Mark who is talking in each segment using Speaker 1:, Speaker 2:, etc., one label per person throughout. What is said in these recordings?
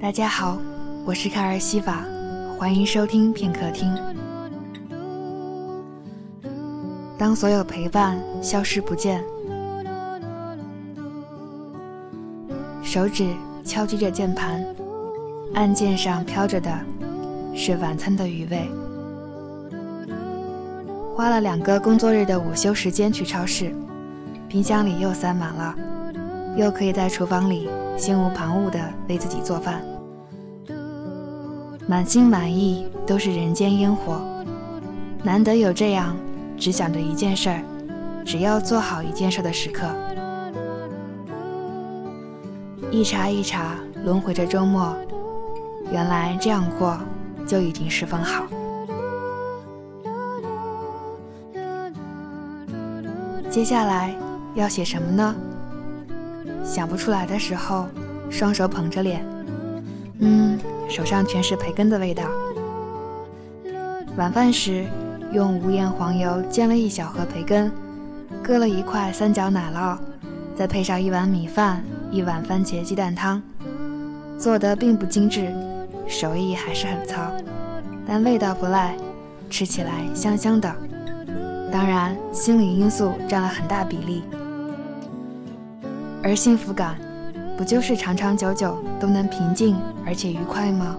Speaker 1: 大家好，我是卡尔西法，欢迎收听片刻听。当所有陪伴消失不见，手指敲击着键盘，按键上飘着的是晚餐的余味。花了两个工作日的午休时间去超市，冰箱里又塞满了，又可以在厨房里心无旁骛地为自己做饭，满心满意都是人间烟火，难得有这样只想着一件事儿，只要做好一件事的时刻。一茬一茬轮回着周末，原来这样过就已经十分好。接下来要写什么呢？想不出来的时候，双手捧着脸，嗯，手上全是培根的味道。晚饭时，用无盐黄油煎了一小盒培根，搁了一块三角奶酪，再配上一碗米饭，一碗番茄鸡蛋汤，做的并不精致，手艺还是很糙，但味道不赖，吃起来香香的。当然，心理因素占了很大比例，而幸福感，不就是长长久久都能平静而且愉快吗？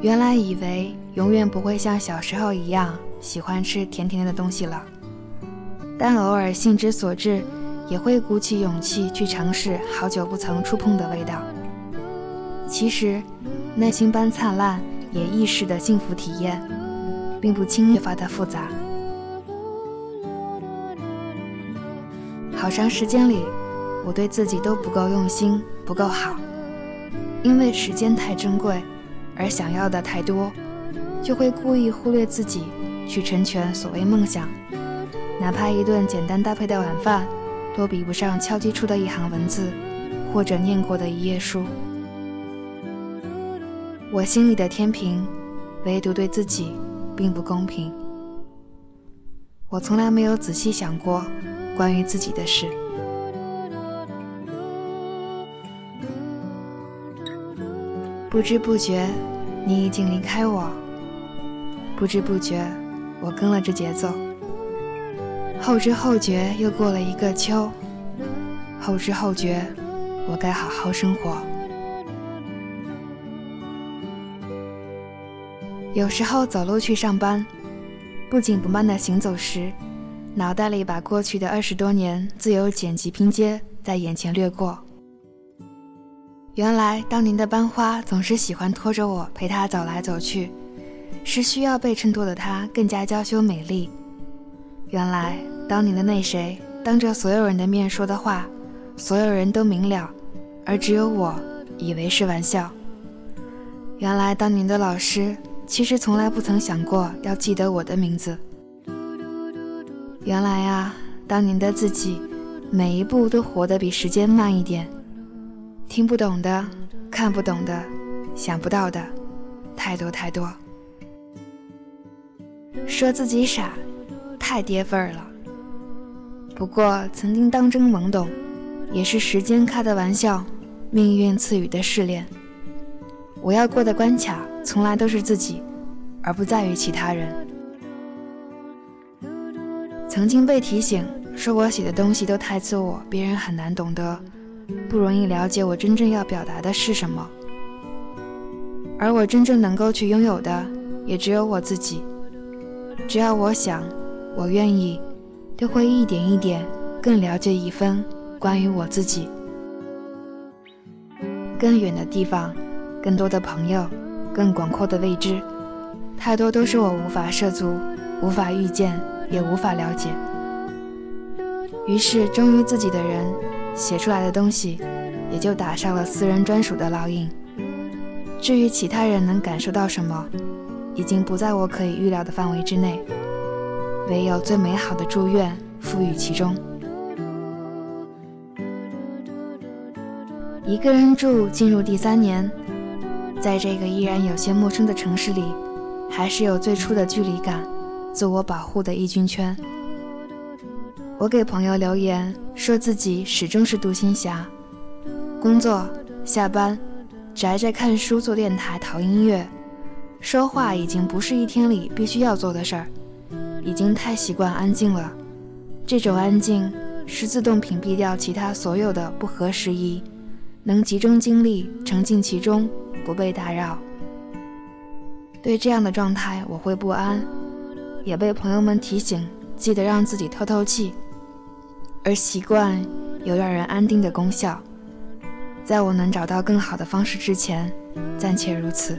Speaker 1: 原来以为永远不会像小时候一样喜欢吃甜甜的东西了，但偶尔兴之所至，也会鼓起勇气去尝试好久不曾触碰的味道。其实。内心般灿烂，也意识的幸福体验，并不轻易发的复杂。好长时间里，我对自己都不够用心，不够好，因为时间太珍贵，而想要的太多，就会故意忽略自己，去成全所谓梦想。哪怕一顿简单搭配的晚饭，都比不上敲击出的一行文字，或者念过的一页书。我心里的天平，唯独对自己并不公平。我从来没有仔细想过关于自己的事。不知不觉，你已经离开我；不知不觉，我跟了这节奏。后知后觉，又过了一个秋。后知后觉，我该好好生活。有时候走路去上班，不紧不慢的行走时，脑袋里把过去的二十多年自由剪辑拼接在眼前掠过。原来当年的班花总是喜欢拖着我陪她走来走去，是需要被衬托的她更加娇羞美丽。原来当年的那谁当着所有人的面说的话，所有人都明了，而只有我以为是玩笑。原来当年的老师。其实从来不曾想过要记得我的名字。原来啊，当年的自己，每一步都活得比时间慢一点。听不懂的，看不懂的，想不到的，太多太多。说自己傻，太跌份儿了。不过曾经当真懵懂，也是时间开的玩笑，命运赐予的试炼。我要过的关卡。从来都是自己，而不在于其他人。曾经被提醒说我写的东西都太自我，别人很难懂得，不容易了解我真正要表达的是什么。而我真正能够去拥有的，也只有我自己。只要我想，我愿意，就会一点一点更了解一分关于我自己。更远的地方，更多的朋友。更广阔的未知，太多都是我无法涉足、无法预见、也无法了解。于是，忠于自己的人写出来的东西，也就打上了私人专属的烙印。至于其他人能感受到什么，已经不在我可以预料的范围之内。唯有最美好的祝愿赋予其中。一个人住进入第三年。在这个依然有些陌生的城市里，还是有最初的距离感，自我保护的异军圈。我给朋友留言说自己始终是独行侠，工作、下班，宅着看书、做电台、淘音乐，说话已经不是一天里必须要做的事儿，已经太习惯安静了。这种安静是自动屏蔽掉其他所有的不合时宜，能集中精力沉浸其中，不被打扰。对这样的状态，我会不安，也被朋友们提醒，记得让自己透透气。而习惯有让人安定的功效，在我能找到更好的方式之前，暂且如此。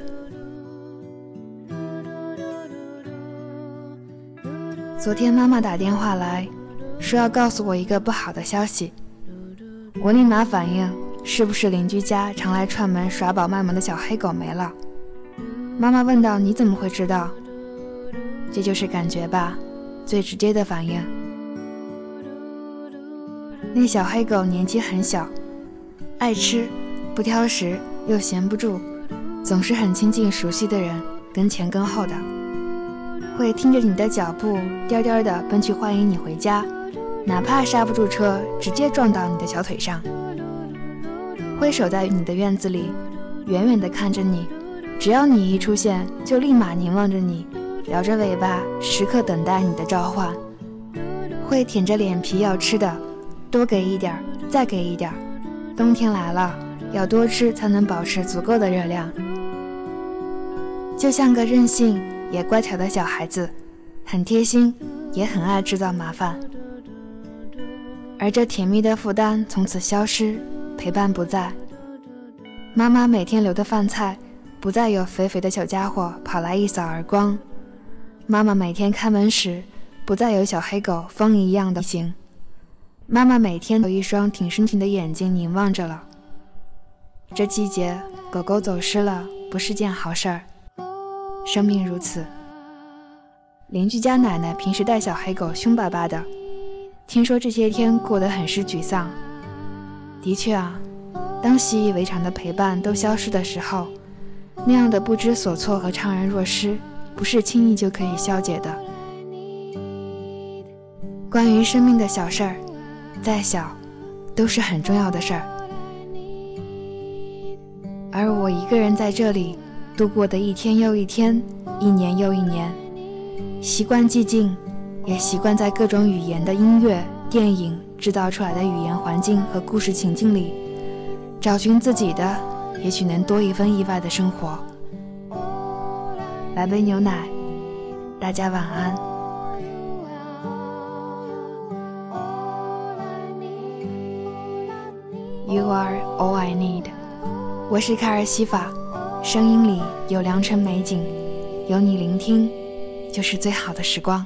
Speaker 1: 昨天妈妈打电话来说要告诉我一个不好的消息，我立马反应是不是邻居家常来串门耍宝卖萌的小黑狗没了？妈妈问道：“你怎么会知道？”这就是感觉吧，最直接的反应。那小黑狗年纪很小，爱吃，不挑食，又闲不住，总是很亲近熟悉的人，跟前跟后的，会听着你的脚步，颠颠的奔去欢迎你回家，哪怕刹不住车，直接撞到你的小腿上，会守在你的院子里，远远的看着你，只要你一出现，就立马凝望着你，摇着尾巴，时刻等待你的召唤，会舔着脸皮要吃的。多给一点儿，再给一点儿。冬天来了，要多吃才能保持足够的热量。就像个任性也乖巧的小孩子，很贴心，也很爱制造麻烦。而这甜蜜的负担从此消失，陪伴不在。妈妈每天留的饭菜，不再有肥肥的小家伙跑来一扫而光。妈妈每天开门时，不再有小黑狗风一样的行。妈妈每天有一双挺深情的眼睛凝望着了。这季节，狗狗走失了，不是件好事儿。生命如此。邻居家奶奶平时带小黑狗凶巴巴的，听说这些天过得很是沮丧。的确啊，当习以为常的陪伴都消失的时候，那样的不知所措和怅然若失，不是轻易就可以消解的。关于生命的小事儿。再小，都是很重要的事儿。而我一个人在这里度过的一天又一天，一年又一年，习惯寂静，也习惯在各种语言的音乐、电影制造出来的语言环境和故事情境里，找寻自己的，也许能多一分意外的生活。来杯牛奶，大家晚安。You are all I need。我是卡尔西法，声音里有良辰美景，有你聆听，就是最好的时光。